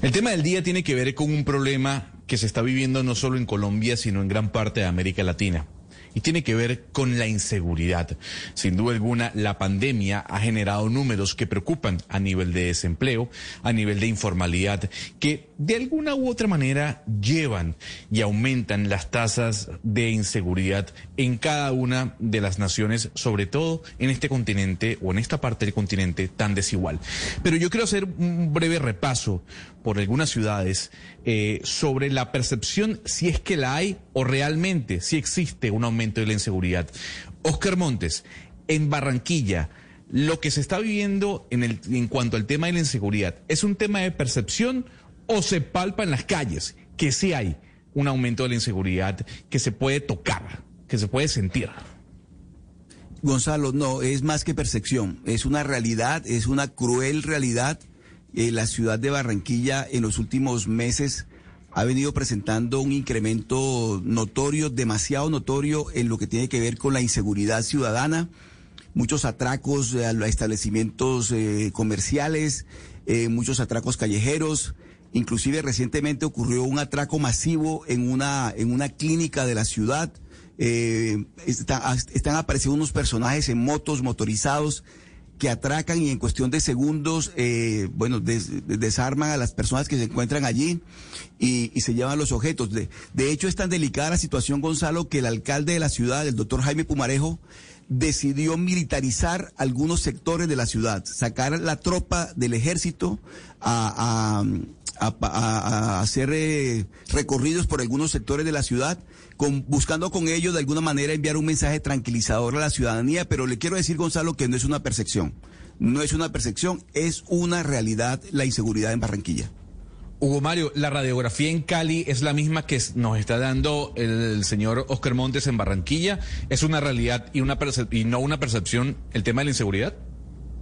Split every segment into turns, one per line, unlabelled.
El tema del día tiene que ver con un problema que se está viviendo no solo en Colombia, sino en gran parte de América Latina y tiene que ver con la inseguridad. Sin duda alguna, la pandemia ha generado números que preocupan a nivel de desempleo, a nivel de informalidad, que de alguna u otra manera llevan y aumentan las tasas de inseguridad en cada una de las naciones, sobre todo en este continente o en esta parte del continente tan desigual. Pero yo quiero hacer un breve repaso por algunas ciudades eh, sobre la percepción, si es que la hay o realmente si existe un aumento de la inseguridad. Oscar Montes, en Barranquilla, lo que se está viviendo en, el, en cuanto al tema de la inseguridad, ¿es un tema de percepción o se palpa en las calles que sí hay un aumento de la inseguridad que se puede tocar, que se puede sentir?
Gonzalo, no, es más que percepción, es una realidad, es una cruel realidad eh, la ciudad de Barranquilla en los últimos meses ha venido presentando un incremento notorio, demasiado notorio en lo que tiene que ver con la inseguridad ciudadana, muchos atracos a establecimientos eh, comerciales, eh, muchos atracos callejeros. Inclusive recientemente ocurrió un atraco masivo en una, en una clínica de la ciudad. están apareciendo unos personajes en motos motorizados que atracan y en cuestión de segundos, eh, bueno, desarman a las personas que se encuentran allí y, se llevan los objetos. De, de, hecho, es tan delicada la situación, Gonzalo, que el alcalde de la ciudad, el doctor Jaime Pumarejo, decidió militarizar algunos sectores de la ciudad, sacar la tropa del ejército a, hacer eh, recorridos por algunos sectores de la ciudad buscando con ello de alguna manera enviar un mensaje tranquilizador a la ciudadanía, pero le quiero decir, Gonzalo, que no es una percepción. No es una percepción, es una realidad la inseguridad en Barranquilla.
Hugo Mario, la radiografía en Cali es la misma que nos está dando el señor Oscar Montes en Barranquilla. ¿Es una realidad y, una y no una percepción el tema de la inseguridad?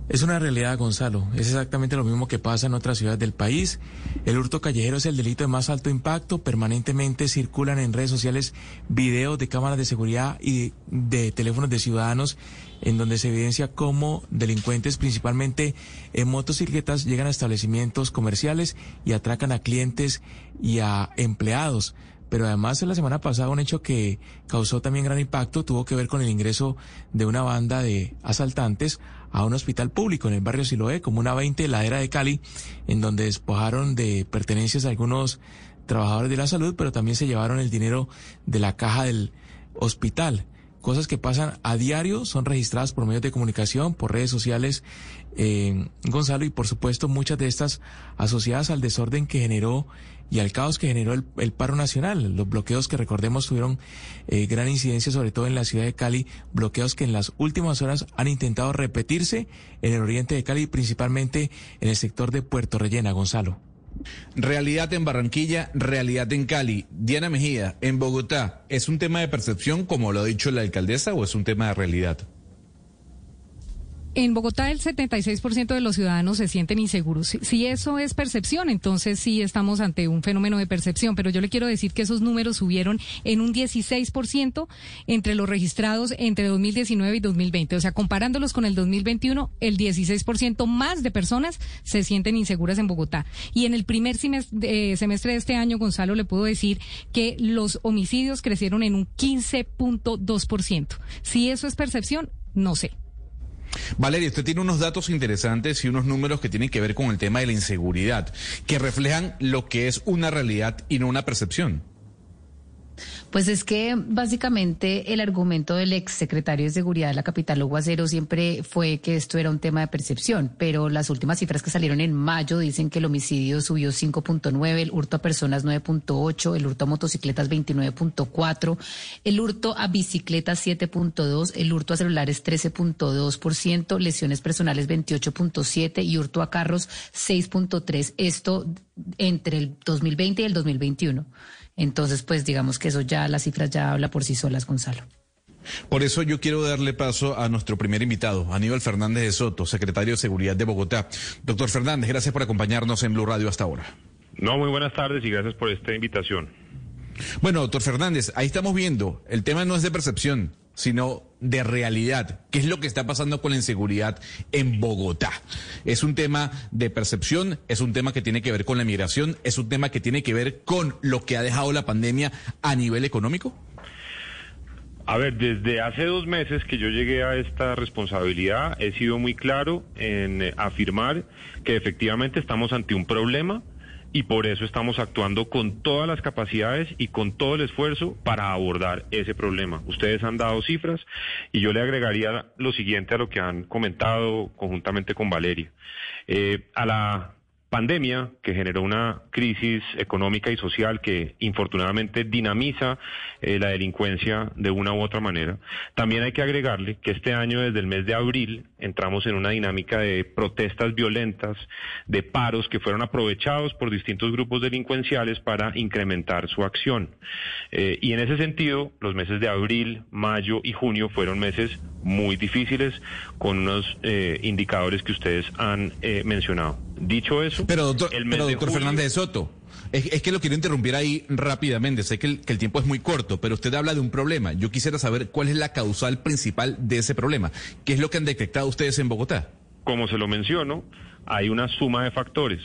Es una realidad, Gonzalo. Es exactamente lo mismo que pasa en otras ciudades del país. El hurto callejero es el delito de más alto impacto. Permanentemente circulan en redes sociales videos de cámaras de seguridad y de, teléfonos de ciudadanos en donde se evidencia cómo delincuentes, principalmente en motocicletas, llegan a establecimientos comerciales y atracan a clientes y a empleados pero además en la semana pasada un hecho que causó también gran impacto tuvo que ver con el ingreso de una banda de asaltantes a un hospital público en el barrio Siloé, como una 20 ladera de Cali, en donde despojaron de pertenencias a algunos trabajadores de la salud, pero también se llevaron el dinero de la caja del hospital. Cosas que pasan a diario, son registradas por medios de comunicación, por redes sociales, eh, Gonzalo, y por supuesto muchas de estas asociadas al desorden que generó y al caos que generó el, paro nacional. Los bloqueos que recordemos tuvieron eh, gran incidencia, sobre todo en la ciudad de Cali, bloqueos que en las últimas horas han intentado repetirse en el oriente de Cali, principalmente en el sector de Puerto Rellena, Gonzalo.
Realidad en Barranquilla, realidad en Cali. Diana Mejía, en Bogotá, ¿es un tema de percepción, como lo ha dicho la alcaldesa, o es un tema de realidad?
En Bogotá el 76% de los ciudadanos se sienten inseguros. Si, eso es percepción, entonces sí estamos ante un fenómeno de percepción, pero yo le quiero decir que esos números subieron en un 16% entre los registrados entre 2019 y 2020. O sea, comparándolos con el 2021, el 16% más de personas se sienten inseguras en Bogotá. Y en el primer semestre, eh, semestre de este año, Gonzalo, le puedo decir que los homicidios crecieron en un 15.2%. Si eso es percepción, no sé.
Valeria, usted tiene unos datos interesantes y unos números que tienen que ver con el tema de la inseguridad, que reflejan lo que es una realidad y no una percepción.
Pues es que básicamente el argumento del ex secretario de Seguridad de la capital, Hugo Acero, siempre fue que esto era un tema de percepción, pero las últimas cifras que salieron en mayo dicen que el homicidio subió 5.9, el hurto a personas 9.8, el hurto a motocicletas 29.4, el hurto a bicicletas 7.2, el hurto a celulares 13.2%, lesiones personales 28.7 y hurto a carros 6.3. Esto entre el 2020 y el 2021. Entonces, pues digamos que eso ya, las cifras ya habla por sí solas, Gonzalo.
Por eso yo quiero darle paso a nuestro primer invitado, Aníbal Fernández de Soto, secretario de Seguridad de Bogotá. Doctor Fernández, gracias por acompañarnos en Blue Radio hasta ahora.
No, muy buenas tardes y gracias por esta invitación.
Bueno, doctor Fernández, ahí estamos viendo, el tema no es de percepción, sino de realidad. ¿Qué es lo que está pasando con la inseguridad en Bogotá? Es un tema de percepción, es un tema que tiene que ver con la migración, es un tema que tiene que ver con lo que ha dejado la pandemia a nivel económico.
A ver, desde hace dos meses que yo llegué a esta responsabilidad, he sido muy claro en afirmar que efectivamente estamos ante un problema y por eso estamos actuando con todas las capacidades y con todo el esfuerzo para abordar ese problema. Ustedes han dado cifras y yo le agregaría lo siguiente a lo que han comentado conjuntamente con Valeria. Eh, a la pandemia que generó una crisis económica y social que infortunadamente dinamiza eh, la delincuencia de una u otra manera. También hay que agregarle que este año, desde el mes de abril, entramos en una dinámica de protestas violentas, de paros que fueron aprovechados por distintos grupos delincuenciales para incrementar su acción. Eh, y en ese sentido, los meses de abril, mayo y junio fueron meses muy difíciles con unos eh, indicadores que ustedes han mencionado. Dicho eso,
pero doctor, Fernández de Soto, es, que lo quiero interrumpir ahí rápidamente. Sé que el, que el, tiempo es muy corto, pero usted habla de un problema. Yo quisiera saber cuál es la causal principal de ese problema. ¿Qué es lo que han detectado ustedes en Bogotá?
Como se lo menciono, hay una suma de factores.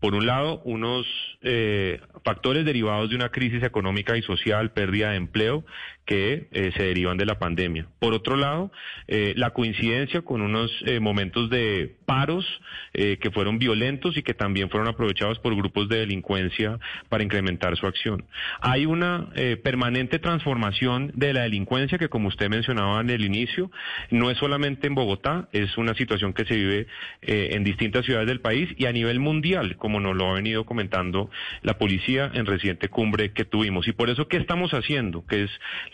Por un lado, unos eh, factores derivados de una crisis económica y social, pérdida de empleo, que eh, se derivan de la pandemia. Por otro lado, eh, la coincidencia con unos eh, momentos de paros que fueron violentos y que también fueron aprovechados por grupos de delincuencia para incrementar su acción. Hay una permanente transformación de la delincuencia que, como usted mencionaba en el inicio, no es solamente en Bogotá, es una situación que se vive en distintas ciudades del país y a nivel mundial, como nos lo ha venido comentando la policía en reciente cumbre que tuvimos. Y por eso, ¿qué estamos haciendo? Que es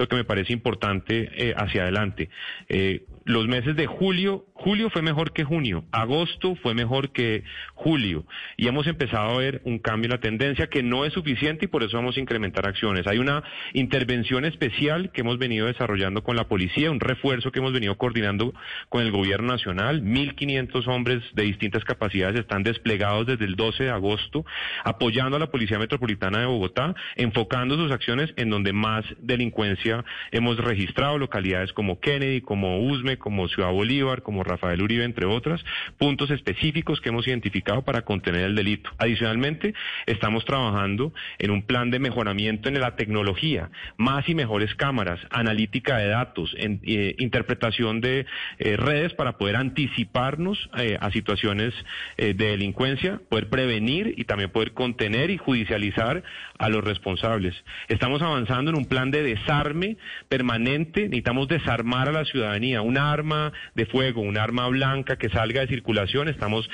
que me parece importante eh, hacia adelante. Eh, los meses de julio, julio fue mejor que junio, agosto fue mejor que julio y hemos empezado a ver un cambio en la tendencia que no es suficiente y por eso vamos a incrementar acciones. Hay una intervención especial que hemos venido desarrollando con la policía, un refuerzo que hemos venido coordinando con el gobierno nacional. 1.500 hombres de distintas capacidades están desplegados desde el 12 de agosto apoyando a la Policía Metropolitana de Bogotá, enfocando sus acciones en donde más delincuencia hemos registrado, localidades como Kennedy, como Usme, como Ciudad Bolívar, como Rafael Uribe, entre otras, puntos específicos que hemos identificado para contener el delito. Adicionalmente, estamos trabajando en un plan de mejoramiento en la tecnología, más y mejores cámaras, analítica de datos, eh, interpretación de eh, redes para poder anticiparnos eh, a situaciones de delincuencia, poder prevenir y también poder contener y judicializar a los responsables. Estamos avanzando en un plan de desarme permanente, necesitamos desarmar a la ciudadanía, una arma de fuego, un arma blanca que salga de circulación, estamos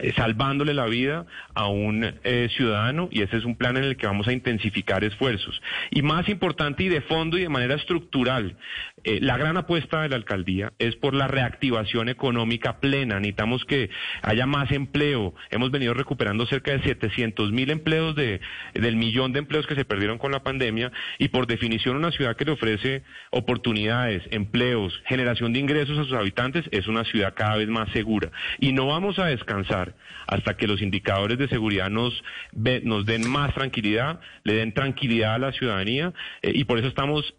eh, salvándole la vida a un eh, ciudadano y ese es un plan en el que vamos a intensificar esfuerzos. Y más importante y de fondo y de manera estructural, eh, la gran apuesta de la alcaldía es por la reactivación económica plena. Necesitamos que haya más empleo. Hemos venido recuperando cerca de 700 mil empleos de, del millón de empleos que se perdieron con la pandemia y por definición una ciudad que ofrece oportunidades, empleos, generación de ingresos a sus habitantes es una ciudad cada vez más segura. Y no vamos a descansar hasta que los indicadores de seguridad nos, nos den más tranquilidad, le den tranquilidad a la ciudadanía eh, y por eso estamos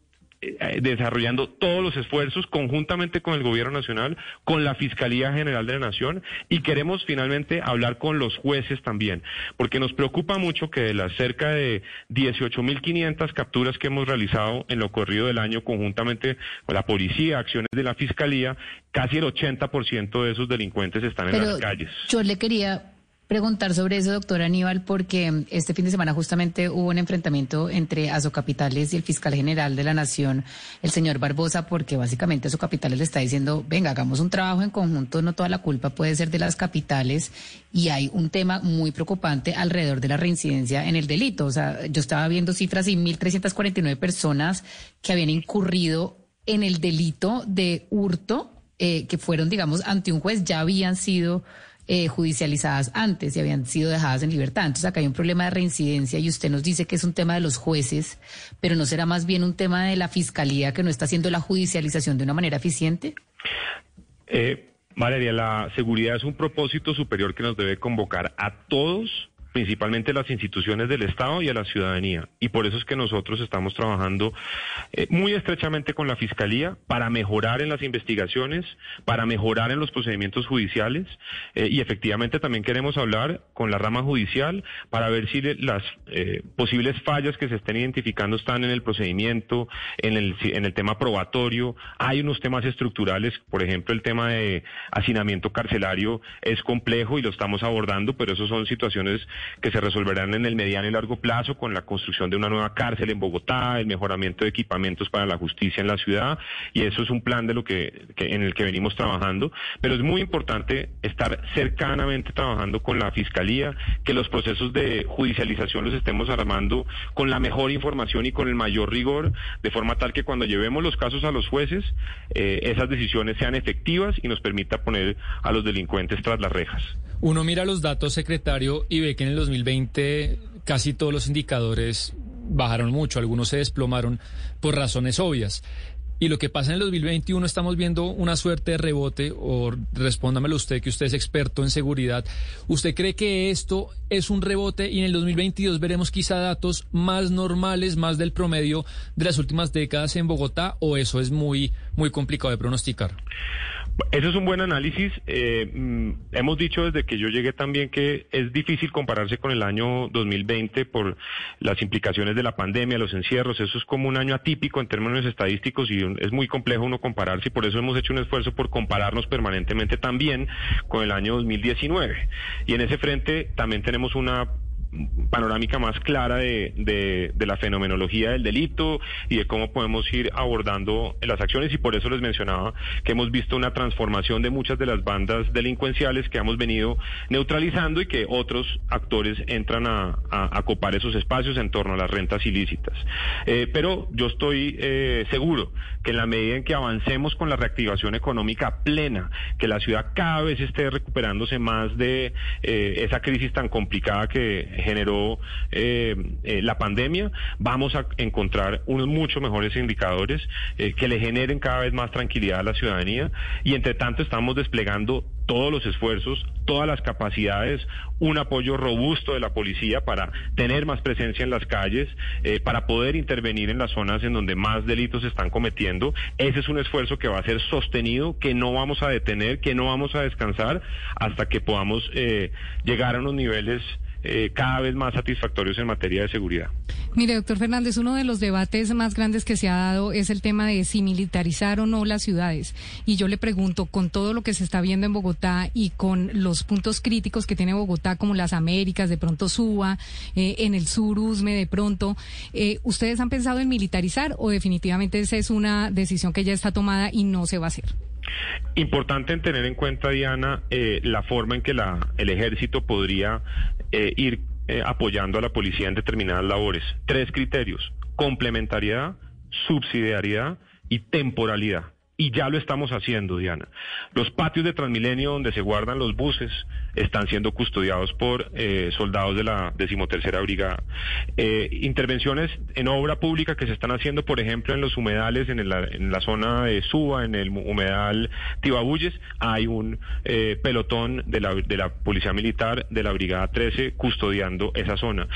desarrollando todos los esfuerzos conjuntamente con el Gobierno Nacional, con la Fiscalía General de la Nación y queremos finalmente hablar con los jueces también, porque nos preocupa mucho que de las cerca de 18.500 capturas que hemos realizado en lo corrido del año conjuntamente con la policía, acciones de la Fiscalía, casi el 80% de esos delincuentes están en las calles.
Yo le quería preguntar sobre eso, doctor Aníbal, porque este fin de semana justamente hubo un enfrentamiento entre Azocapitales y el fiscal general de la Nación, el señor Barbosa, porque básicamente Azocapitales le está diciendo, venga, hagamos un trabajo en conjunto, no toda la culpa puede ser de las capitales, y hay un tema muy preocupante alrededor de la reincidencia en el delito. O sea, yo estaba viendo cifras y 1.349 personas que habían incurrido en el delito de hurto, eh, que fueron, digamos, ante un juez, ya habían sido eh, judicializadas antes y habían sido dejadas en libertad. Entonces acá hay un problema de reincidencia y usted nos dice que es un tema de los jueces, pero ¿no será más bien un tema de la fiscalía que no está haciendo la judicialización de una manera eficiente?
Eh, Valeria, la seguridad es un propósito superior que nos debe convocar a todos principalmente las instituciones del Estado y a la ciudadanía. Y por eso es que nosotros estamos trabajando eh, muy estrechamente con la Fiscalía para mejorar en las investigaciones, para mejorar en los procedimientos judiciales eh, y efectivamente también queremos hablar con la rama judicial para ver si las eh, posibles fallas que se estén identificando están en el procedimiento, en el, en el tema probatorio. Hay unos temas estructurales, por ejemplo, el tema de hacinamiento carcelario es complejo y lo estamos abordando, pero eso son situaciones que se resolverán en el mediano y largo plazo con la construcción de una nueva cárcel en Bogotá, el mejoramiento de equipamientos para la justicia en la ciudad y eso es un plan de lo que, en el que venimos trabajando, pero es muy importante estar cercanamente trabajando con la fiscalía, que los procesos de judicialización los estemos armando con la mejor información y con el mayor rigor, de forma tal que cuando llevemos los casos a los jueces, eh, esas decisiones sean efectivas y nos permita poner a los delincuentes tras las rejas.
Uno mira los datos, secretario, y ve que en el 2020 casi todos los indicadores bajaron mucho, algunos se desplomaron por razones obvias. Y lo que pasa en el 2021 estamos viendo una suerte de rebote, o respóndamelo usted, que usted es experto en seguridad. ¿Usted cree que esto es un rebote y en el 2022 veremos quizá datos más normales, más del promedio de las últimas décadas en Bogotá, o eso es muy, muy complicado de pronosticar?
Eso es un buen análisis. Eh, mm, hemos dicho desde que yo llegué también que es difícil compararse con el año 2020 por las implicaciones de la pandemia, los encierros. Eso es como un año atípico en términos estadísticos y es muy complejo uno compararse y por eso hemos hecho un esfuerzo por compararnos permanentemente también con el año 2019. Y en ese frente también tenemos una panorámica más clara de, de, la fenomenología del delito y de cómo podemos ir abordando las acciones y por eso les mencionaba que hemos visto una transformación de muchas de las bandas delincuenciales que hemos venido neutralizando y que otros actores entran a, a, copar esos espacios en torno a las rentas ilícitas. Eh, pero yo estoy eh, seguro que en la medida en que avancemos con la reactivación económica plena, que la ciudad cada vez esté recuperándose más de eh, esa crisis tan complicada que generó eh, eh, la pandemia, vamos a encontrar unos mucho mejores indicadores eh, que le generen cada vez más tranquilidad a la ciudadanía y entre tanto estamos desplegando todos los esfuerzos, todas las capacidades, un apoyo robusto de la policía para tener más presencia en las calles, para poder intervenir en las zonas en donde más delitos se están cometiendo. Ese es un esfuerzo que va a ser sostenido, que no vamos a detener, que no vamos a descansar hasta que podamos llegar a unos niveles eh, cada vez más satisfactorios en materia de seguridad.
Mire, doctor Fernández, uno de los debates más grandes que se ha dado es el tema de si militarizar o no las ciudades. Y yo le pregunto, con todo lo que se está viendo en Bogotá y con los puntos críticos que tiene Bogotá, como las Américas, de pronto Suba, eh, en el sur Usme, de pronto, eh, ¿ustedes han pensado en militarizar o definitivamente esa es una decisión que ya está tomada y no se va a hacer?
Importante tener en cuenta, Diana, eh, la forma en que la, el ejército podría eh, ir eh, apoyando a la policía en determinadas labores. Tres criterios, complementariedad, subsidiariedad y temporalidad. Y ya lo estamos haciendo, Diana. Los patios de Transmilenio donde se guardan los buses están siendo custodiados por eh, soldados de la decimotercera brigada. Eh, intervenciones en obra pública que se están haciendo, por ejemplo, en los humedales, en, la zona de Suba, en el humedal Tibabuyes, hay un eh, pelotón de la, de la Policía Militar de la Brigada 13 custodiando esa zona.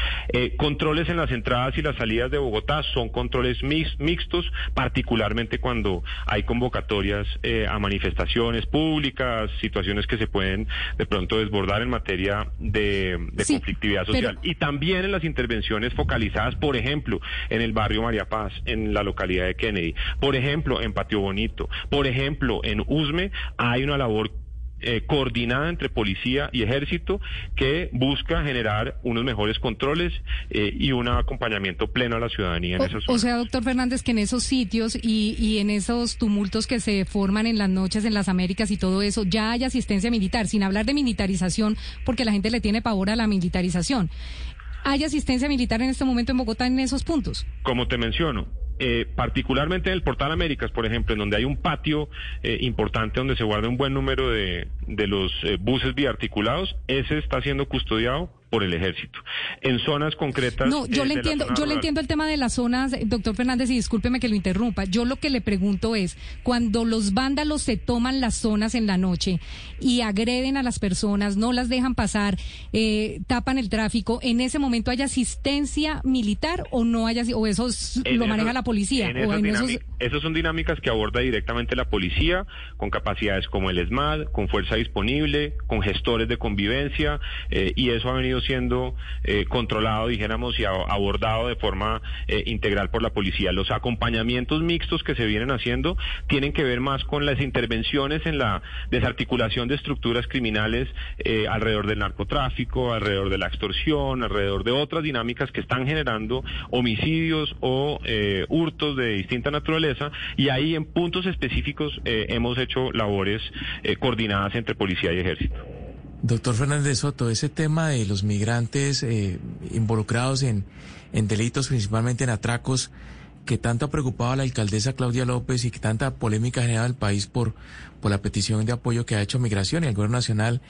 controles en las entradas y las salidas de Bogotá son controles mixtos, particularmente cuando hay convocatorias a manifestaciones públicas, situaciones que se pueden de pronto desbordar en materia de, conflictividad social. Y también en las intervenciones focalizadas, por ejemplo, en el barrio María Paz, en la localidad de Kennedy, por ejemplo, en Patio Bonito, por ejemplo, en Usme, hay una labor eh, coordinada entre policía y ejército que busca generar unos mejores controles eh, y un acompañamiento pleno a la ciudadanía en
o,
esos
O sea, doctor Fernández, que en esos sitios y, y en esos tumultos que se forman en las noches en las Américas y todo eso, ya hay asistencia militar, sin hablar de militarización, porque la gente le tiene pavor a la militarización. ¿Hay asistencia militar en este momento en Bogotá en esos puntos?
Como te menciono, eh, particularmente en el Portal Américas, por ejemplo, en donde hay un patio eh, importante donde se guarda un buen número de, de los eh, buses biarticulados, ese está siendo custodiado por el ejército. En zonas concretas.
No, yo le entiendo, yo le entiendo el tema de las zonas, doctor Fernández, y discúlpeme que lo interrumpa. Yo lo que le pregunto es, cuando los vándalos se toman las zonas en la noche y agreden a las personas, no las dejan pasar, eh, tapan el tráfico, ¿en ese momento hay asistencia militar o no haya, o eso lo maneja la policía?
o en esos... son dinámicas que aborda directamente la policía, con capacidades como el ESMAD, con fuerza disponible, con gestores de convivencia, eh, y eso ha venido siendo eh, controlado, dijéramos, y abordado de forma eh, integral por la policía. Los acompañamientos mixtos que se vienen haciendo tienen que ver más con las intervenciones en la desarticulación de estructuras criminales alrededor del narcotráfico, alrededor de la extorsión, alrededor de otras dinámicas que están generando homicidios o hurtos de distinta naturaleza, y ahí en puntos específicos hemos hecho labores coordinadas entre policía y ejército.
Doctor Fernández Soto, ese tema de los migrantes eh, involucrados en, en delitos, principalmente en atracos, que tanto ha preocupado a la alcaldesa Claudia López y que tanta polémica ha generado el país por, por la petición de apoyo que ha hecho Migración y el Gobierno Nacional,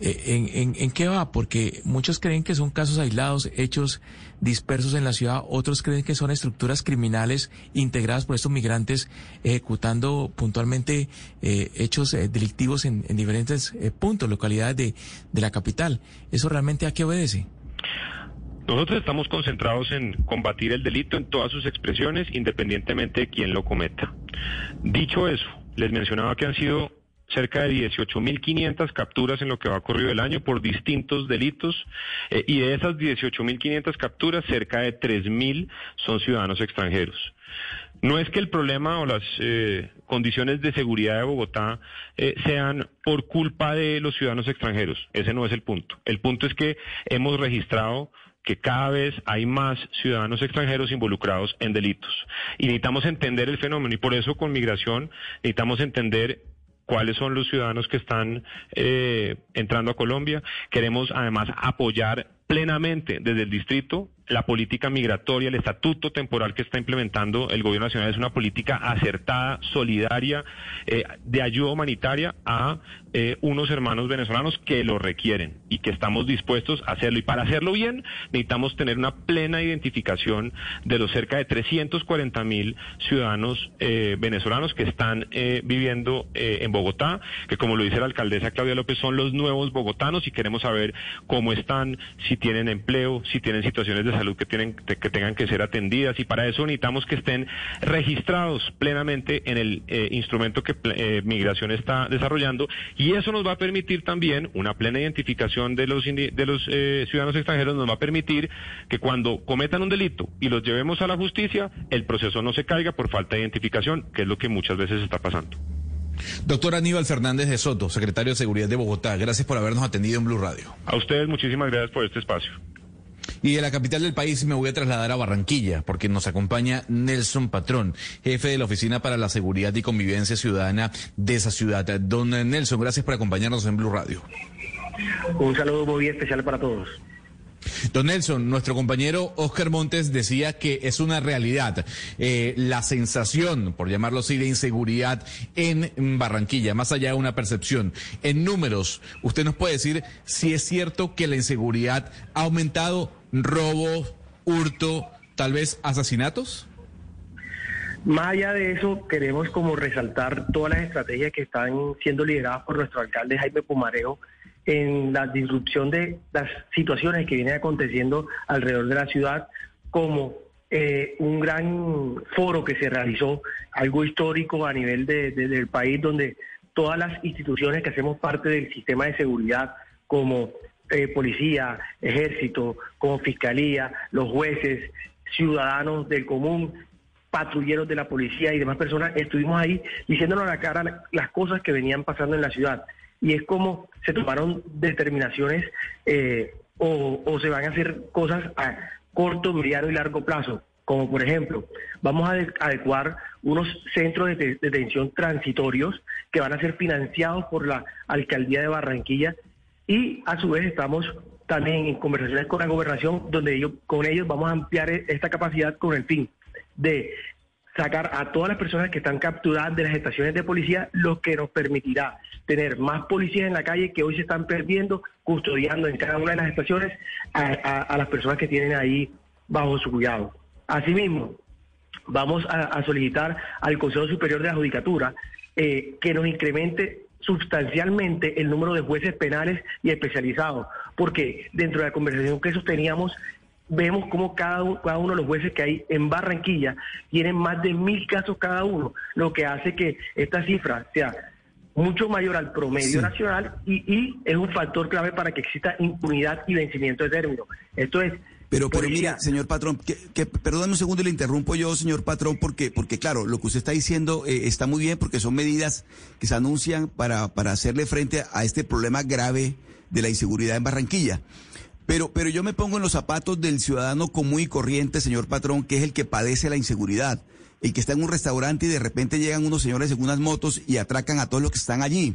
eh, ¿En, en, qué va? Porque muchos creen que son casos aislados, hechos dispersos en la ciudad, otros creen que son estructuras criminales integradas por estos migrantes ejecutando puntualmente eh, hechos eh, delictivos en, diferentes puntos, localidades de, de la capital. ¿Eso realmente a qué obedece?
Nosotros estamos concentrados en combatir el delito en todas sus expresiones, independientemente de quién lo cometa. Dicho eso, les mencionaba que han sido cerca de 18.500 capturas en lo que va ocurrido el año por distintos delitos eh, y de esas 18.500 capturas cerca de 3.000 son ciudadanos extranjeros. No es que el problema o las eh, condiciones de seguridad de Bogotá eh, sean por culpa de los ciudadanos extranjeros. Ese no es el punto. El punto es que hemos registrado que cada vez hay más ciudadanos extranjeros involucrados en delitos. Y necesitamos entender el fenómeno y por eso con migración necesitamos entender cuáles son los ciudadanos que están eh, entrando a Colombia. Queremos además apoyar plenamente desde el distrito la política migratoria, el estatuto temporal que está implementando el gobierno nacional es una política acertada, solidaria, eh, de ayuda humanitaria a eh, unos hermanos venezolanos que lo requieren y que estamos dispuestos a hacerlo. Y para hacerlo bien necesitamos tener una plena identificación de los cerca de 340 mil ciudadanos eh, venezolanos que están viviendo en Bogotá, que como lo dice la alcaldesa Claudia López son los nuevos bogotanos y queremos saber cómo están, si tienen empleo, si tienen situaciones de salud que, tienen, que tengan que ser atendidas y para eso necesitamos que estén registrados plenamente en el eh, instrumento que eh, Migración está desarrollando y eso nos va a permitir también una plena identificación de los, de los eh, ciudadanos extranjeros, nos va a permitir que cuando cometan un delito y los llevemos a la justicia, el proceso no se caiga por falta de identificación, que es lo que muchas veces está pasando.
Doctor Aníbal Fernández de Soto, secretario de Seguridad de Bogotá, gracias por habernos atendido en Blue Radio.
A ustedes muchísimas gracias por este espacio.
Y de la capital del país me voy a trasladar a Barranquilla, porque nos acompaña Nelson Patrón, jefe de la Oficina para la Seguridad y Convivencia Ciudadana de esa ciudad. Don Nelson, gracias por acompañarnos en Blue Radio.
Un saludo muy especial para todos.
Don Nelson, nuestro compañero Oscar Montes decía que es una realidad eh, la sensación, por llamarlo así, de inseguridad en Barranquilla, más allá de una percepción. En números, ¿usted nos puede decir si es cierto que la inseguridad ha aumentado robo, hurto, tal vez asesinatos?
Más allá de eso, queremos como resaltar todas las estrategias que están siendo lideradas por nuestro alcalde Jaime Pumarejo en la disrupción de las situaciones que vienen aconteciendo alrededor de la ciudad, como eh, un gran foro que se realizó, algo histórico a nivel del país, donde todas las instituciones que hacemos parte del sistema de seguridad, como eh, policía, ejército, como fiscalía, los jueces, ciudadanos del común, patrulleros de la policía y demás personas, estuvimos ahí diciéndonos a la cara las cosas que venían pasando en la ciudad. Y es como se tomaron determinaciones eh, o, se van a hacer cosas a corto, mediano y largo plazo. Como por ejemplo, vamos a adecuar unos centros de detención transitorios que van a ser financiados por la alcaldía de Barranquilla y a su vez estamos también en conversaciones con la gobernación donde ellos, con ellos vamos a ampliar esta capacidad con el fin de sacar a todas las personas que están capturadas de las estaciones de policía, lo que nos permitirá tener más policías en la calle que hoy se están perdiendo, custodiando en cada una de las estaciones a, las personas que tienen ahí bajo su cuidado. Asimismo, vamos a, solicitar al Consejo Superior de la Judicatura eh, que nos incremente sustancialmente el número de jueces penales y especializados, porque dentro de la conversación que sosteníamos vemos como cada, cada uno de los jueces que hay en Barranquilla tienen más de mil casos cada uno, lo que hace que esta cifra sea mucho mayor al promedio nacional y, es un factor clave para que exista impunidad y vencimiento de término. Esto es
pero, pero mira, señor patrón, que, que un segundo y le interrumpo yo, señor patrón, porque, porque claro, lo que usted está diciendo eh, está muy bien porque son medidas que se anuncian para, para hacerle frente a este problema grave de la inseguridad en Barranquilla. Pero, pero yo me pongo en los zapatos del ciudadano común y corriente, señor patrón, que es el que padece la inseguridad, el que está en un restaurante y de repente llegan unos señores en unas motos y atracan a todos los que están allí.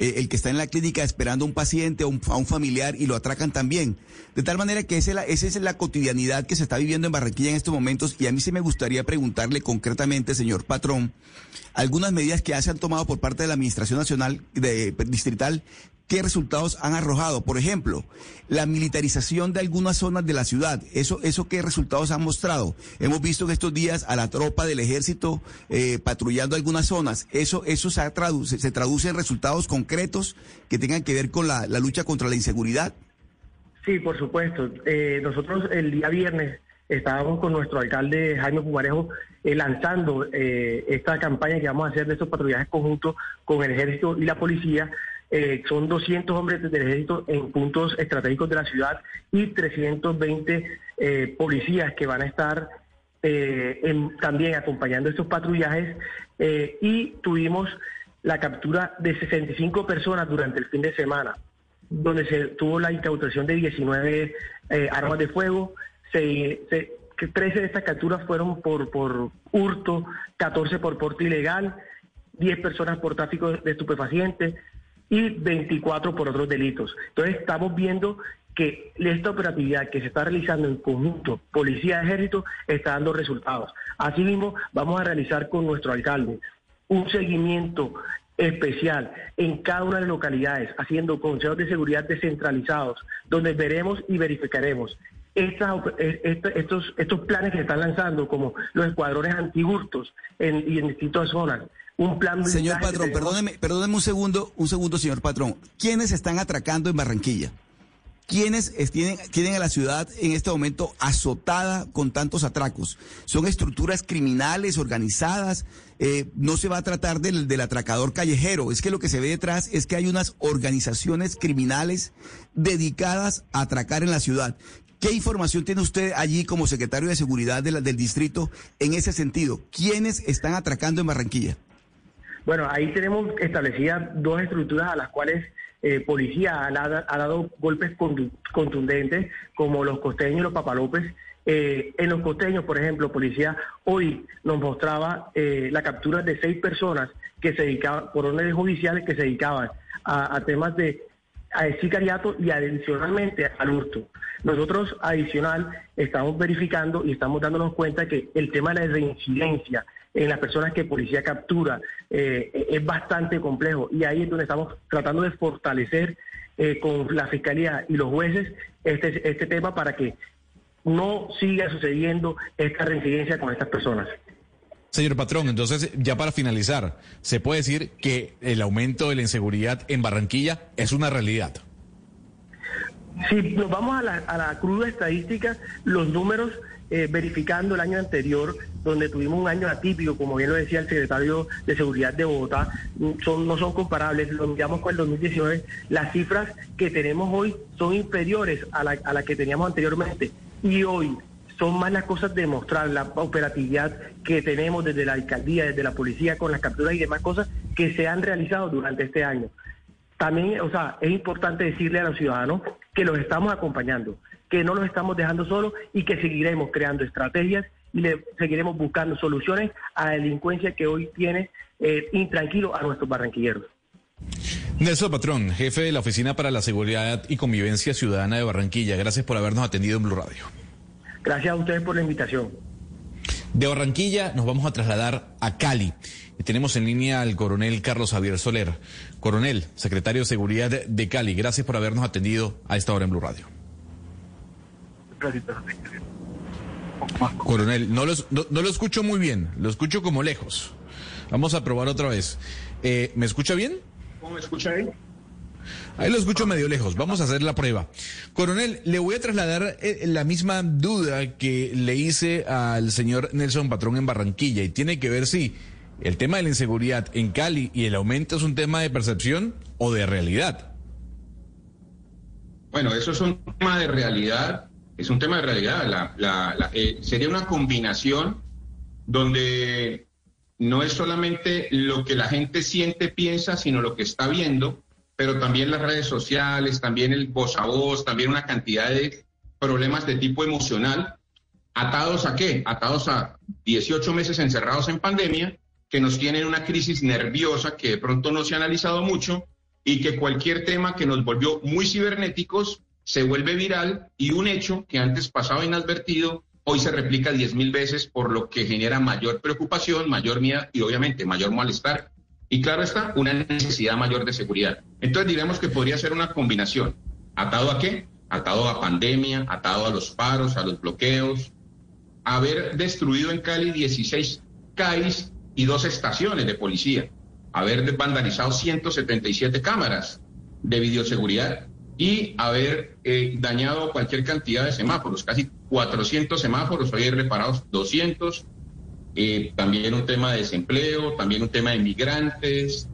Eh, el que está en la clínica esperando a un paciente o a un familiar y lo atracan también. De tal manera que esa es, la, cotidianidad que se está viviendo en Barranquilla en estos momentos y a mí sí me gustaría preguntarle concretamente, señor patrón, algunas medidas que ya se han tomado por parte de la Administración Nacional de, Distrital ¿Qué resultados han arrojado? Por ejemplo, la militarización de algunas zonas de la ciudad. ¿Eso, eso qué resultados han mostrado? Hemos visto en estos días a la tropa del ejército eh, patrullando algunas zonas. ¿Eso, eso se, traduce, se traduce en resultados concretos que tengan que ver con la, lucha contra la inseguridad?
Sí, por supuesto. Eh, nosotros el día viernes estábamos con nuestro alcalde Jaime Pumarejo eh, lanzando esta campaña que vamos a hacer de estos patrullajes conjuntos con el ejército y la policía eh, son 200 hombres del ejército en puntos estratégicos de la ciudad y 320 eh, policías que van a estar eh, también acompañando estos patrullajes. Y tuvimos la captura de 65 personas durante el fin de semana, donde se tuvo la incautación de 19 armas de fuego, 13 de estas capturas fueron por, por hurto, 14 por porte ilegal, 10 personas por tráfico de estupefacientes, y 24 por otros delitos. Entonces estamos viendo que esta operatividad que se está realizando en conjunto, policía y ejército, está dando resultados. Asimismo, vamos a realizar con nuestro alcalde un seguimiento especial en cada una de las localidades, haciendo consejos de seguridad descentralizados, donde veremos y verificaremos estos, estos planes que se están lanzando, como los escuadrones antihurtos en, y en distintas zonas, un plan
Señor patrón, perdóneme, perdóneme un segundo, un segundo, señor patrón. ¿Quiénes están atracando en Barranquilla? ¿Quiénes tienen, tienen a la ciudad en este momento azotada con tantos atracos? ¿Son estructuras criminales organizadas? Eh, no se va a tratar del, del atracador callejero. Es que lo que se ve detrás es que hay unas organizaciones criminales dedicadas a atracar en la ciudad. ¿Qué información tiene usted allí como secretario de Seguridad del distrito en ese sentido? ¿Quiénes están atracando en Barranquilla?
Bueno, ahí tenemos establecidas dos estructuras a las cuales eh, policía ha, dado golpes contundentes, como los costeños y los papalopes. Eh, en los costeños, por ejemplo, policía hoy nos mostraba eh, la captura de seis personas que se dedicaban, por órdenes judiciales, que se dedicaban a, temas de a sicariato y adicionalmente al hurto. Nosotros adicional estamos verificando y estamos dándonos cuenta que el tema de la reincidencia en las personas que policía captura eh, es bastante complejo y ahí es donde estamos tratando de fortalecer eh, con la fiscalía y los jueces este, este tema para que no siga sucediendo esta reincidencia con estas personas.
Señor Patrón, entonces ya para finalizar, ¿se puede decir que el aumento de la inseguridad en Barranquilla es una realidad?
Si nos vamos a la, a la cruda estadística, los números eh, verificando el año anterior, donde tuvimos un año atípico, como bien lo decía el secretario de Seguridad de Bogotá, son, no son comparables. Lo miramos con el 2019, las cifras que tenemos hoy son inferiores a las la que teníamos anteriormente. Y hoy son más las cosas de mostrar la operatividad que tenemos desde la alcaldía, desde la policía, con las capturas y demás cosas que se han realizado durante este año. También, o sea, es importante decirle a los ciudadanos que los estamos acompañando, que no los estamos dejando solos y que seguiremos creando estrategias y le seguiremos buscando soluciones a la delincuencia que hoy tiene eh, intranquilo a nuestros barranquilleros.
Nelson Patrón, jefe de la Oficina para la Seguridad y Convivencia Ciudadana de Barranquilla, gracias por habernos atendido en Blue Radio.
Gracias a ustedes por la invitación.
De Barranquilla nos vamos a trasladar a Cali. Y tenemos en línea al coronel Carlos Javier Soler. Coronel, secretario de Seguridad de Cali, gracias por habernos atendido a esta hora en Blue Radio. Coronel, no lo, no, lo escucho muy bien, lo escucho como lejos. Vamos a probar otra vez. Eh, ¿Me escucha bien?
¿Cómo me escucha ahí?
Ahí lo escucho medio lejos. Vamos a hacer la prueba. Coronel, le voy a trasladar eh, la misma duda que le hice al señor Nelson Patrón en Barranquilla y tiene que ver si el tema de la inseguridad en Cali y el aumento es un tema de percepción o de realidad.
Bueno, eso es un tema de realidad. Es un tema de realidad. Eh, sería una combinación donde no es solamente lo que la gente siente, piensa, sino lo que está viendo pero también las redes sociales, también el voz a voz, también una cantidad de problemas de tipo emocional, atados a qué? Atados a 18 meses encerrados en pandemia, que nos tienen una crisis nerviosa que de pronto no se ha analizado mucho y que cualquier tema que nos volvió muy cibernéticos se vuelve viral y un hecho que antes pasaba inadvertido hoy se replica 10 mil veces, por lo que genera mayor preocupación, mayor miedo y obviamente mayor malestar y claro está, una necesidad mayor de seguridad. Entonces diremos que podría ser una combinación. ¿Atado a qué? Atado a pandemia, atado a los paros, a los bloqueos, haber destruido en Cali 16 CAIs y dos estaciones de policía, haber vandalizado 177 cámaras de videoseguridad y haber eh, dañado cualquier cantidad de semáforos, casi 400 semáforos, hoy hay reparados 200, eh, también un tema de desempleo, también un tema de migrantes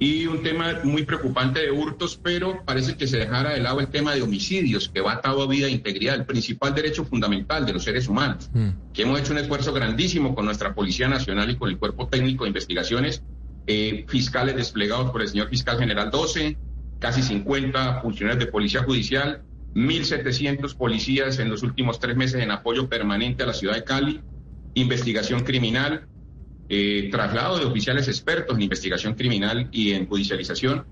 y un tema muy preocupante de hurtos, pero parece que se dejara de lado el tema de homicidios, que va atado a vida e integridad, el principal derecho fundamental de los seres humanos, mm. que hemos hecho un esfuerzo grandísimo con nuestra Policía Nacional y con el Cuerpo Técnico de Investigaciones, eh, fiscales desplegados por el señor Fiscal General 12, casi 50 funcionarios de Policía Judicial, 1.700 policías en los últimos tres meses en apoyo permanente a la ciudad de Cali, investigación criminal, eh, traslado de oficiales expertos en investigación criminal y en judicialización.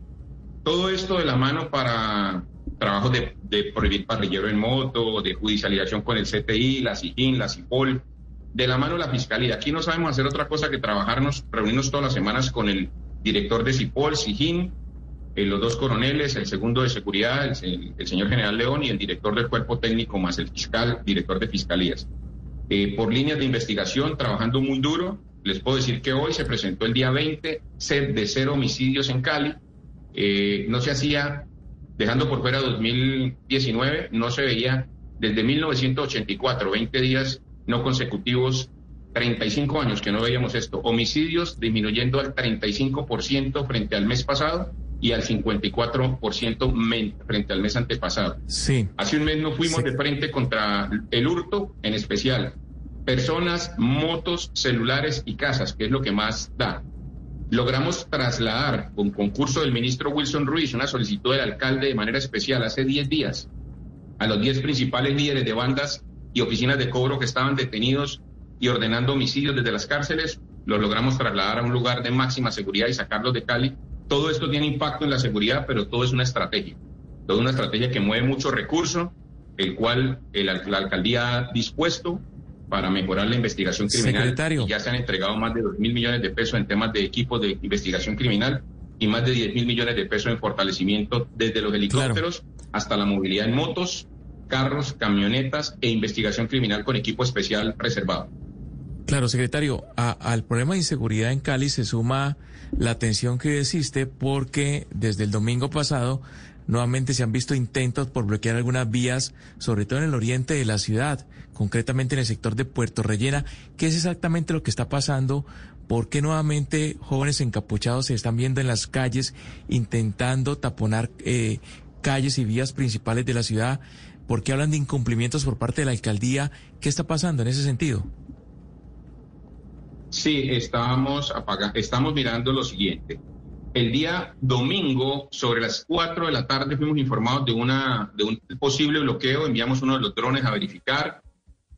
Todo esto de la mano para trabajos de, de prohibir parrillero en moto, de judicialización con el CTI, la SIGIN, la CIPOL, de la mano la Fiscalía. Aquí no sabemos hacer otra cosa que trabajarnos, reunirnos todas las semanas con el director de CIPOL, SIGIN, eh, los dos coroneles, el segundo de seguridad, el, el, señor general León y el director del cuerpo técnico más el fiscal, director de fiscalías. Eh, por líneas de investigación, trabajando muy duro. Les puedo decir que hoy se presentó el día 20 de cero homicidios en Cali. Eh, no se hacía, dejando por fuera 2019, no se veía desde 1984, 20 días no consecutivos, 35 años que no veíamos esto. Homicidios disminuyendo al 35% frente al mes pasado y al 54% frente al mes antepasado.
Sí.
Hace un mes no fuimos de frente contra el hurto, en especial personas, motos, celulares y casas, que es lo que más da. Logramos trasladar con concurso del ministro Wilson Ruiz una solicitud del alcalde de manera especial hace 10 días a los 10 principales líderes de bandas y oficinas de cobro que estaban detenidos y ordenando homicidios desde las cárceles. Los logramos trasladar a un lugar de máxima seguridad y sacarlos de Cali todo esto tiene impacto en la seguridad, pero todo es una estrategia. Toda una estrategia que mueve mucho recurso, el cual la alcaldía ha dispuesto para mejorar la investigación criminal. ya se han entregado más de 2 mil millones de pesos en temas de equipos de investigación criminal y más de 10 mil millones de pesos en fortalecimiento desde los helicópteros hasta la movilidad en motos, carros, camionetas e investigación criminal con equipo especial reservado.
Claro, secretario, al problema de inseguridad en Cali se suma la tensión que existe porque desde el domingo pasado nuevamente se han visto intentos por bloquear algunas vías, sobre todo en el oriente de la ciudad, concretamente en el sector de Puerto Rellena. ¿Qué es exactamente lo que está pasando? ¿Por qué nuevamente jóvenes encapuchados se están viendo en las calles intentando taponar eh, calles y vías principales de la ciudad? ¿Por qué hablan de incumplimientos por parte de la alcaldía? ¿Qué está pasando en ese sentido?
Sí, estamos, estamos mirando lo siguiente. El día domingo, sobre las 4 de la tarde, fuimos informados de, una, de un posible bloqueo. Enviamos uno de los drones a verificar.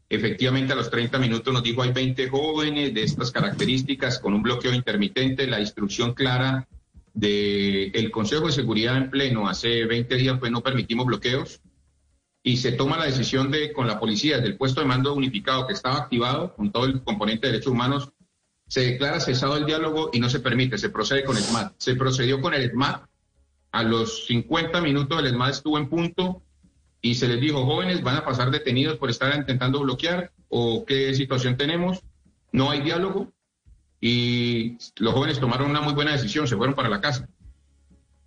Efectivamente, a los 30 minutos nos dijo hay 20 jóvenes de estas características con un bloqueo intermitente. La instrucción clara del Consejo de Seguridad en pleno hace 20 días fue no permitimos bloqueos. y se toma la decisión de, con la policía, del puesto de mando unificado que estaba activado, con todo el componente de derechos humanos, se declara cesado el diálogo y no se permite, se procede con el SMAT. Se procedió con el SMAT, a los 50 minutos el SMAT estuvo en punto y se les dijo, jóvenes, van a pasar detenidos por estar intentando bloquear o qué situación tenemos. No hay diálogo y los jóvenes tomaron una muy buena decisión, se fueron para la casa.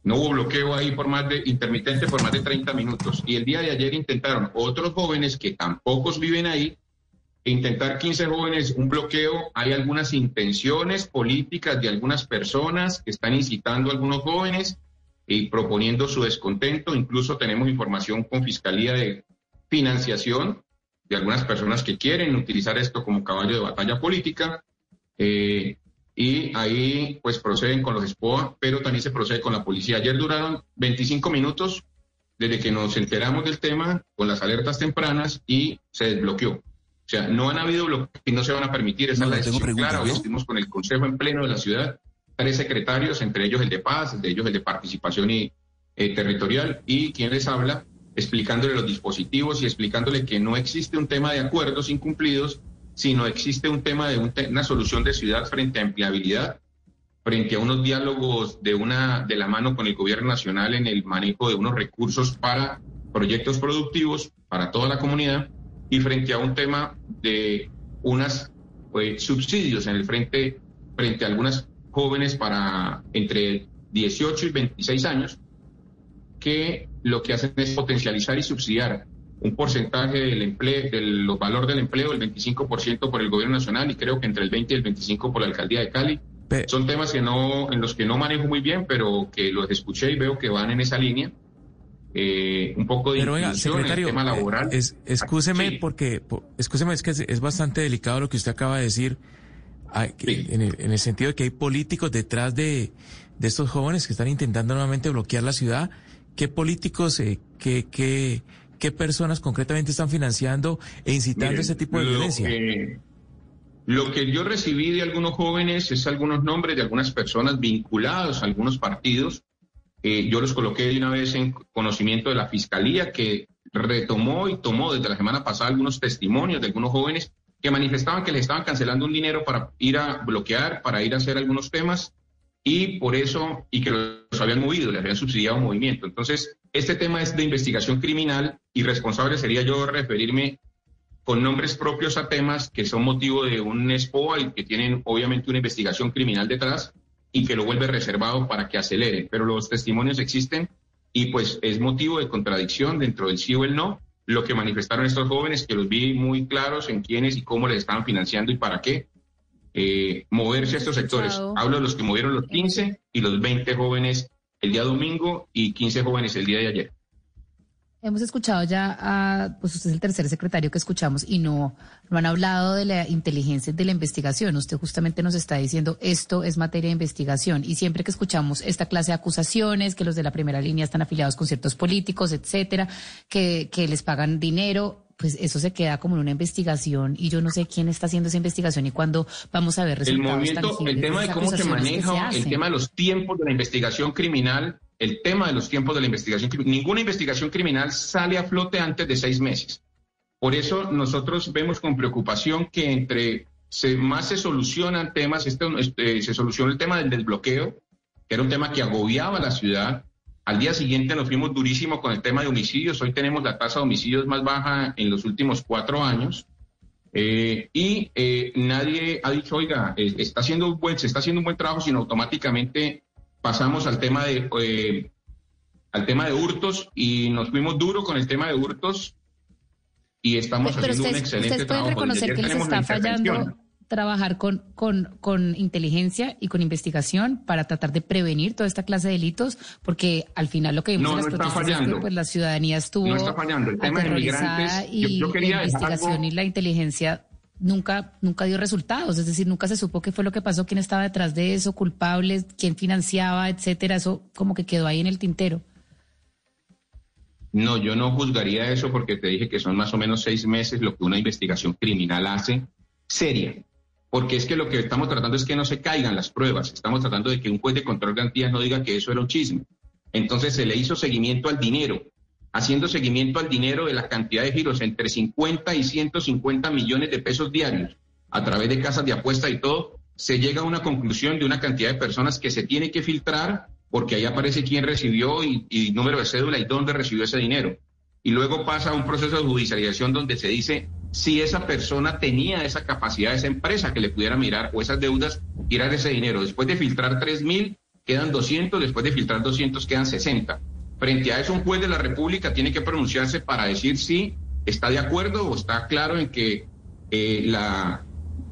No hubo bloqueo ahí por más de intermitente por más de 30 minutos. Y el día de ayer intentaron otros jóvenes que tampoco viven ahí intentar 15 jóvenes un bloqueo, hay algunas intenciones políticas de algunas personas que están incitando a algunos jóvenes y proponiendo su descontento. Incluso tenemos información con Fiscalía de financiación de algunas personas que quieren utilizar esto como caballo de batalla política. Eh, y ahí pues proceden con los SPOA, pero también se procede con la policía. Ayer duraron 25 minutos desde que nos enteramos del tema con las alertas tempranas y se desbloqueó. O sea, no han habido bloqueos y no se van a permitir. Esa la decisión clara. Hoy estuvimos con el Consejo en pleno de la ciudad, tres secretarios, entre ellos el de paz, entre ellos el de participación y, eh, territorial, y quien les habla, explicándole los dispositivos y explicándole que no existe un tema de acuerdos incumplidos, sino existe un tema de una solución de ciudad frente a empleabilidad, frente a unos diálogos de, una, de la mano con el gobierno nacional en el manejo de unos recursos para proyectos productivos para toda la comunidad y frente a un tema de unos pues, subsidios en el frente frente a algunas jóvenes para entre 18 y 26 años que lo que hacen es potencializar y subsidiar un porcentaje del empleo, del valor del empleo, el 25% por el gobierno nacional y creo que entre el 20 y el 25% por la alcaldía de Cali. Son temas que no, en los que no manejo muy bien, pero que los escuché y veo que van en esa línea eh, un poco de
Pero secretario,
tema laboral.
Es, excúseme porque, excúseme, es que es, bastante delicado lo que usted acaba de decir, en, el, sentido de que hay políticos detrás de, de estos jóvenes que están intentando nuevamente bloquear la ciudad. ¿Qué políticos, eh, qué, qué, qué personas concretamente están financiando e incitando ese tipo de violencia?
lo que yo recibí de algunos jóvenes es algunos nombres de algunas personas vinculados a algunos partidos eh, yo los coloqué de una vez en conocimiento de la Fiscalía, que retomó y tomó desde la semana pasada algunos testimonios de algunos jóvenes que manifestaban que les estaban cancelando un dinero para ir a bloquear, para ir a hacer algunos temas, y por eso, y que los habían movido, les habían subsidiado un movimiento. Entonces, este tema es de investigación criminal y responsable sería yo referirme con nombres propios a temas que son motivo de un SPOA y que tienen obviamente una investigación criminal detrás y que lo vuelve reservado para que acelere. Pero los testimonios existen y pues es motivo de contradicción dentro del sí o el no lo que manifestaron estos jóvenes, que los vi muy claros en quiénes y cómo les estaban financiando y para qué eh, moverse a estos sectores. Hablo de los que movieron los 15 y los 20 jóvenes el día domingo y 15 jóvenes el día de ayer.
Hemos escuchado ya, a, pues usted es el tercer secretario que escuchamos y no, no han hablado de la inteligencia de la investigación. Usted justamente nos está diciendo esto es materia de investigación. Y siempre que escuchamos esta clase de acusaciones, que los de la primera línea están afiliados con ciertos políticos, etcétera, que, que les pagan dinero, pues eso se queda como en una investigación. Y yo no sé quién está haciendo esa investigación y cuándo vamos a ver resultados
El movimiento, el tema de cómo se maneja, el tema de los tiempos de la investigación criminal el tema de los tiempos de la investigación Ninguna investigación criminal sale a flote antes de seis meses. Por eso nosotros vemos con preocupación que entre más se solucionan temas, este, este, se solucionó el tema del desbloqueo, que era un tema que agobiaba a la ciudad. Al día siguiente nos fuimos durísimo con el tema de homicidios. Hoy tenemos la tasa de homicidios más baja en los últimos cuatro años. Eh, y eh, nadie ha dicho, oiga, está haciendo buen, se está haciendo un buen trabajo, sino automáticamente pasamos al tema de eh, al tema de hurtos y nos fuimos duro con el tema de hurtos y estamos haciendo un excelente
ustedes pueden reconocer que les está fallando trabajar con, con, con inteligencia y con investigación para tratar de prevenir toda esta clase de delitos, porque al final lo que vimos
en las protestas es que
pues, la ciudadanía estuvo
no está fallando. El tema de inmigrantes,
y la investigación y la inteligencia nunca, nunca dio resultados, es decir, nunca se supo qué fue lo que pasó, quién estaba detrás de eso, culpables, quién financiaba, etcétera, eso como que quedó ahí en el tintero.
No, yo no juzgaría eso porque te dije que son más o menos seis meses lo que una investigación criminal hace seria. Porque es que lo que estamos tratando es que no se caigan las pruebas. Estamos tratando de que un juez de control de garantías no diga que eso era un chisme. Entonces se le hizo seguimiento al dinero haciendo seguimiento al dinero de la cantidad de giros entre 50 y 150 millones de pesos diarios a través de casas de apuesta y todo, se llega a una conclusión de una cantidad de personas que se tiene que filtrar porque ahí aparece quién recibió y, y número de cédula y dónde recibió ese dinero. Y luego pasa un proceso de judicialización donde se dice si esa persona tenía esa capacidad, esa empresa que le pudiera mirar o esas deudas, tirar ese dinero. Después de filtrar 3 mil, quedan 200, después de filtrar 200 quedan 60. Frente a eso, un juez de la República tiene que pronunciarse para decir si está de acuerdo o está claro en que eh, la,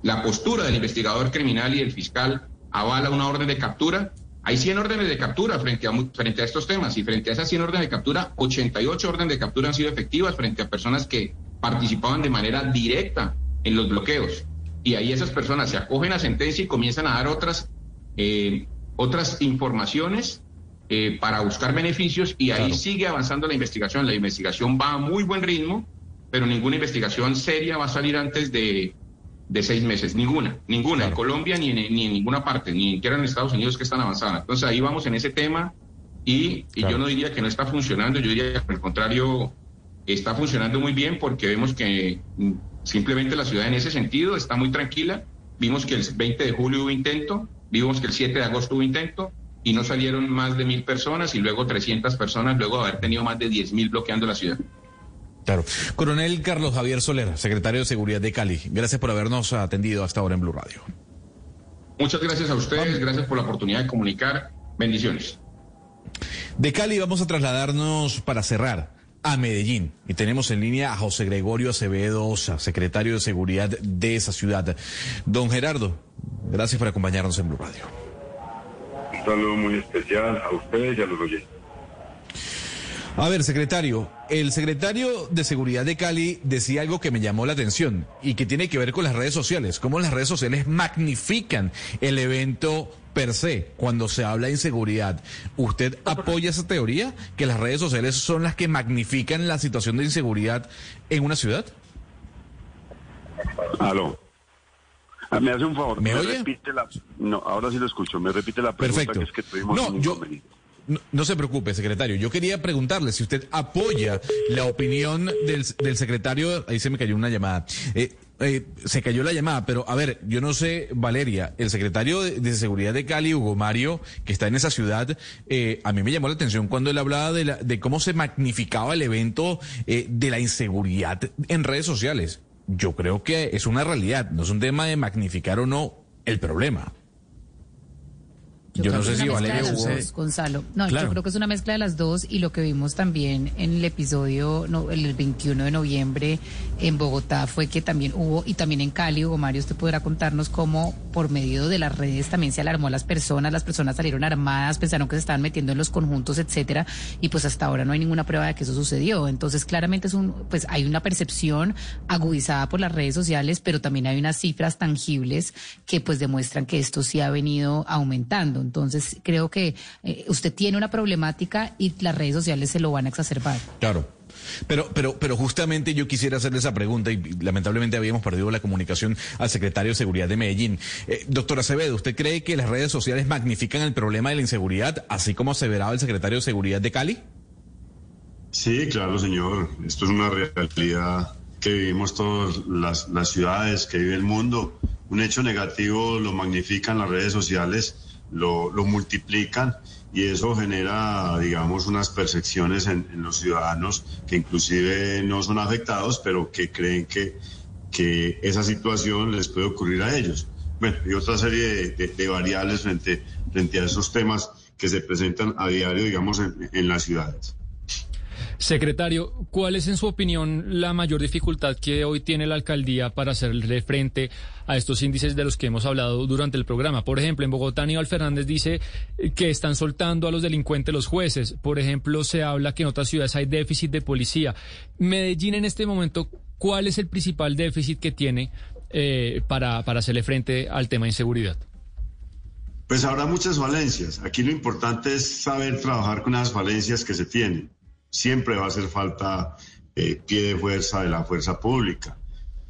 la postura del investigador criminal y del fiscal avala una orden de captura. Hay 100 órdenes de captura frente a, frente a estos temas y frente a esas 100 órdenes de captura, 88 órdenes de captura han sido efectivas frente a personas que participaban de manera directa en los bloqueos. Y ahí esas personas se acogen a sentencia y comienzan a dar otras, eh, otras informaciones eh, para buscar beneficios y ahí sigue avanzando la investigación. La investigación va a muy buen ritmo, pero ninguna investigación seria va a salir antes de, de seis meses. Ninguna, ninguna. En Colombia ni en, ni en ninguna parte, ni siquiera en Estados Unidos que están avanzadas. Entonces ahí vamos en ese tema y, y yo no diría que no está funcionando, yo diría que por el contrario está funcionando muy bien porque vemos que mm, simplemente la ciudad en ese sentido está muy tranquila. Vimos que el 20 de julio hubo intento, vimos que el 7 de agosto hubo intento y no salieron más de mil personas y luego 300 personas luego de haber tenido más de 10 mil bloqueando la ciudad.
Claro. Coronel Carlos Javier Soler, secretario de Seguridad de Cali, gracias por habernos atendido hasta ahora en Blue Radio.
Muchas gracias a ustedes, gracias por la oportunidad de comunicar. Bendiciones.
De Cali vamos a trasladarnos para cerrar a Medellín y tenemos en línea a José Gregorio Acevedo Osa, secretario de Seguridad de esa ciudad. Don Gerardo, gracias por acompañarnos en Blue Radio.
Un saludo muy especial a ustedes y a los oyentes.
A ver, secretario, el secretario de Seguridad de Cali decía algo que me llamó la atención y que tiene que ver con las redes sociales, cómo las redes sociales magnifican el evento per se cuando se habla de inseguridad. ¿Usted apoya esa teoría? ¿Que las redes sociales son las que magnifican la situación de inseguridad en una ciudad?
Aló. Ah, me hace un favor.
¿Me, oye?
repite la... No, ahora sí lo escucho. Me repite la pregunta
Perfecto.
que es que tuvimos
No,
un
yo-. No, no se preocupe, secretario. Yo quería preguntarle si usted apoya la opinión del, del secretario. Ahí se me cayó una llamada. Eh, eh, se cayó la llamada, pero a ver, yo no sé, Valeria, el secretario de, de Seguridad de Cali, Hugo Mario, que está en esa ciudad, eh, a mí me llamó la atención cuando él hablaba de, la, de cómo se magnificaba el evento eh, de la inseguridad en redes sociales. Yo creo que es una realidad, no es un tema de magnificar o no el problema. Yo,
creo
no sé si Valeria Hugo-
dos, Gonzalo. No,
Claro.
yo creo que es una mezcla de las dos y lo que vimos también en el episodio, no, el 21 de noviembre en Bogotá fue que también hubo, y también en Cali, Hugo Mario, usted podrá contarnos cómo por medio de las redes también se alarmó a las personas, las personas salieron armadas, pensaron que se estaban metiendo en los conjuntos, etcétera, y pues hasta ahora no hay ninguna prueba de que eso sucedió. Entonces, claramente es un, pues hay una percepción agudizada por las redes sociales, pero también hay unas cifras tangibles que pues demuestran que esto sí ha venido aumentando. Entonces, creo que eh, usted tiene una problemática y las redes sociales se lo van a exacerbar.
Claro. Pero, pero, pero justamente yo quisiera hacerle esa pregunta y lamentablemente habíamos perdido la comunicación al secretario de Seguridad de Medellín. Eh, doctor Acevedo, ¿usted cree que las redes sociales magnifican el problema de la inseguridad, así como aseveraba el secretario de Seguridad de Cali?
Sí, claro, señor. Esto es una realidad que vivimos todas las, las ciudades, que vive el mundo. Un hecho negativo lo magnifican las redes sociales, lo, lo multiplican y eso genera, digamos, unas percepciones en, en los ciudadanos que inclusive no son afectados, pero que creen que, que esa situación les puede ocurrir a ellos. Bueno, y otra serie de, de- de variables frente, frente a esos temas que se presentan a diario, digamos, en- en las ciudades.
Secretario, ¿cuál es en su opinión la mayor dificultad que hoy tiene la alcaldía para hacerle frente a estos índices de los que hemos hablado durante el programa? Por ejemplo, en Bogotá Aníbal Fernández dice eh, que están soltando a los delincuentes los jueces. Por ejemplo, se habla que en otras ciudades hay déficit de policía. Medellín en este momento, ¿cuál es el principal déficit que tiene eh, para, para hacerle frente al tema de inseguridad?
Pues habrá muchas falencias. Aquí lo importante es saber trabajar con esas falencias que se tienen. Siempre va a hacer falta eh, pie de fuerza de la fuerza pública.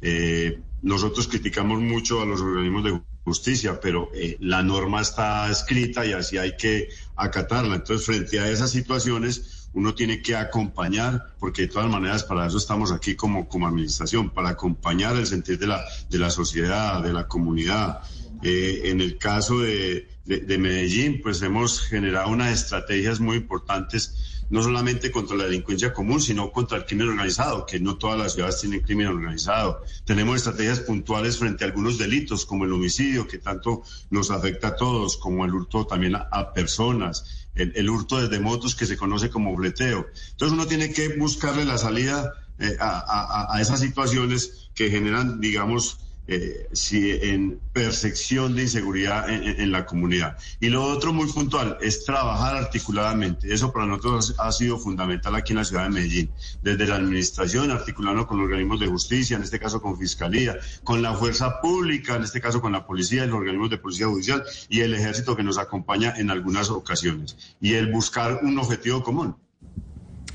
Eh, nosotros criticamos mucho a los organismos de justicia, pero eh, la norma está escrita y así hay que acatarla. Entonces, frente a esas situaciones, uno tiene que acompañar, porque de todas maneras para eso estamos aquí como, como administración, para acompañar el sentir de la, de la sociedad, de la comunidad. En el caso de, de Medellín, pues hemos generado unas estrategias muy importantes no solamente contra la delincuencia común, sino contra el crimen organizado, que no todas las ciudades tienen crimen organizado. Tenemos estrategias puntuales frente a algunos delitos, como el homicidio, que tanto nos afecta a todos, como el hurto también a, personas, el, hurto desde motos, que se conoce como bleteo. Entonces uno tiene que buscarle la salida eh, a esas situaciones que generan, digamos, eh, si en percepción de inseguridad en, la comunidad. Y lo otro muy puntual es trabajar articuladamente. Eso para nosotros ha sido fundamental aquí en la ciudad de Medellín. Desde la administración, articulando con organismos de justicia, en este caso con fiscalía, con la fuerza pública, en este caso con la policía y los organismos de policía judicial y el ejército que nos acompaña en algunas ocasiones. Y el buscar un objetivo común.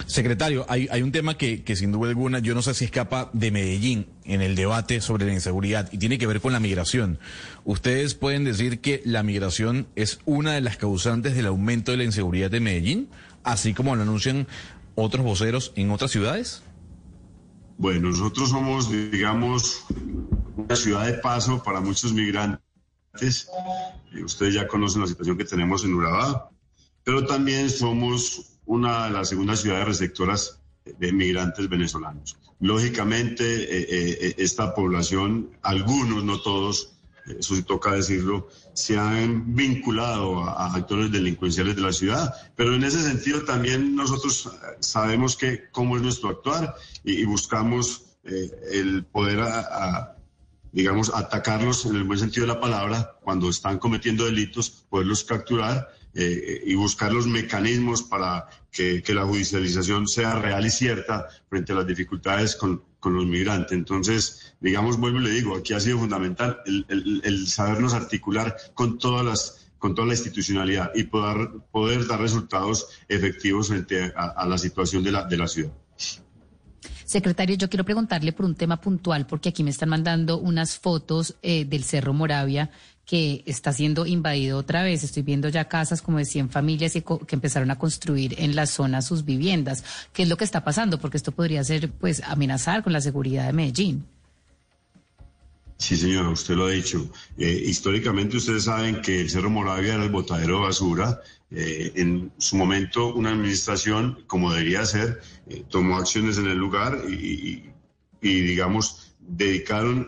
Secretario, hay, un tema que, que, sin duda alguna yo no sé si escapa de Medellín en el debate sobre la inseguridad y tiene que ver con la migración. ¿Ustedes pueden decir que la migración es una de las causantes del aumento de la inseguridad de Medellín, así como lo anuncian otros voceros en otras ciudades?
Bueno, nosotros somos, digamos, una ciudad de paso para muchos migrantes. Ustedes ya conocen la situación que tenemos en Urabá, pero también somos una de las segundas ciudades receptoras de migrantes venezolanos. Lógicamente, eh, eh, eh, esta población, algunos, no todos, eso sí toca decirlo, se han vinculado a, actores delincuenciales de la ciudad, pero en ese sentido también nosotros sabemos que cómo es nuestro actuar y, buscamos el poder, digamos, atacarlos en el buen sentido de la palabra cuando están cometiendo delitos, poderlos capturar eh, y buscar los mecanismos para que, la judicialización sea real y cierta frente a las dificultades con, los migrantes. Entonces, digamos, vuelvo y le digo, aquí ha sido fundamental el, sabernos articular con todas las con toda la institucionalidad y poder, poder dar resultados efectivos frente a, la situación de la, de la ciudad.
Secretario, yo quiero preguntarle por un tema puntual, porque aquí me están mandando unas fotos eh, del Cerro Moravia que está siendo invadido otra vez. Estoy viendo ya casas como de 100 familias que empezaron a construir en la zona sus viviendas. ¿Qué es lo que está pasando? Porque esto podría ser, pues, amenazar con la seguridad de Medellín.
Sí, señora, usted lo ha dicho. Eh, históricamente ustedes saben que el Cerro Moravia era el botadero de basura. Eh, en su momento una administración, como debería ser, eh, tomó acciones en el lugar y, y digamos, dedicaron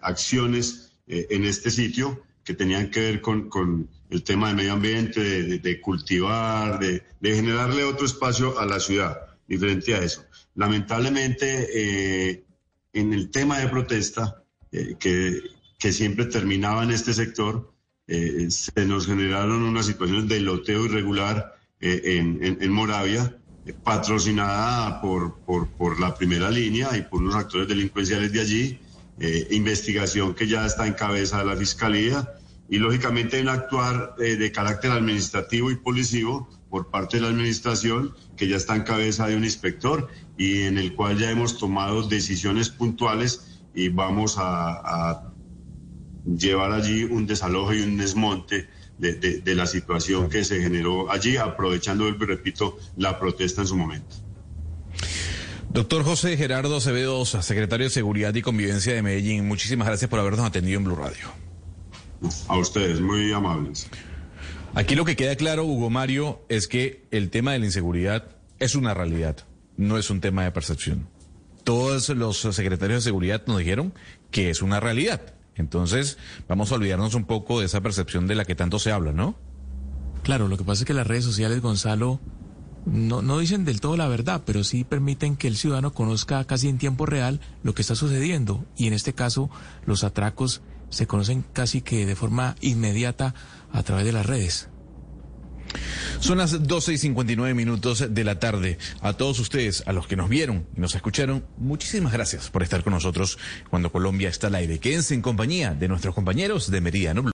acciones en este sitio que tenían que ver con, con el tema del medio ambiente, de, cultivar, de, de, generarle otro espacio a la ciudad, diferente a eso. Lamentablemente, eh, en el tema de protesta, eh, que, que, siempre terminaba en este sector, eh, se nos generaron unas situaciones de loteo irregular en, en, en, Moravia, patrocinada por, por, la primera línea y por unos actores delincuenciales de allí, eh, investigación que ya está en cabeza de la Fiscalía y lógicamente un actuar eh, de carácter administrativo y policivo por parte de la Administración que ya está en cabeza de un inspector y en el cual ya hemos tomado decisiones puntuales y vamos a, llevar allí un desalojo y un desmonte de, de, la situación que se generó allí, aprovechando, repito, la protesta en su momento.
Doctor José Gerardo Acevedo, secretario de Seguridad y Convivencia de Medellín, muchísimas gracias por habernos atendido en Blue Radio.
A ustedes, muy amables.
Aquí lo que queda claro, Hugo Mario, es que el tema de la inseguridad es una realidad, no es un tema de percepción. Todos los secretarios de seguridad nos dijeron que es una realidad. Entonces, vamos a olvidarnos un poco de esa percepción de la que tanto se habla, ¿no?
Claro, lo que pasa es que las redes sociales, Gonzalo, no, no dicen del todo la verdad, pero sí permiten que el ciudadano conozca casi en tiempo real lo que está sucediendo. Y en este caso, los atracos se conocen casi que de forma inmediata a través de las redes.
Son las 12 y 59 minutos de la tarde. A todos ustedes, a los que nos vieron y nos escucharon, muchísimas gracias por estar con nosotros cuando Colombia está al aire. Quédense en compañía de nuestros compañeros de Meridiano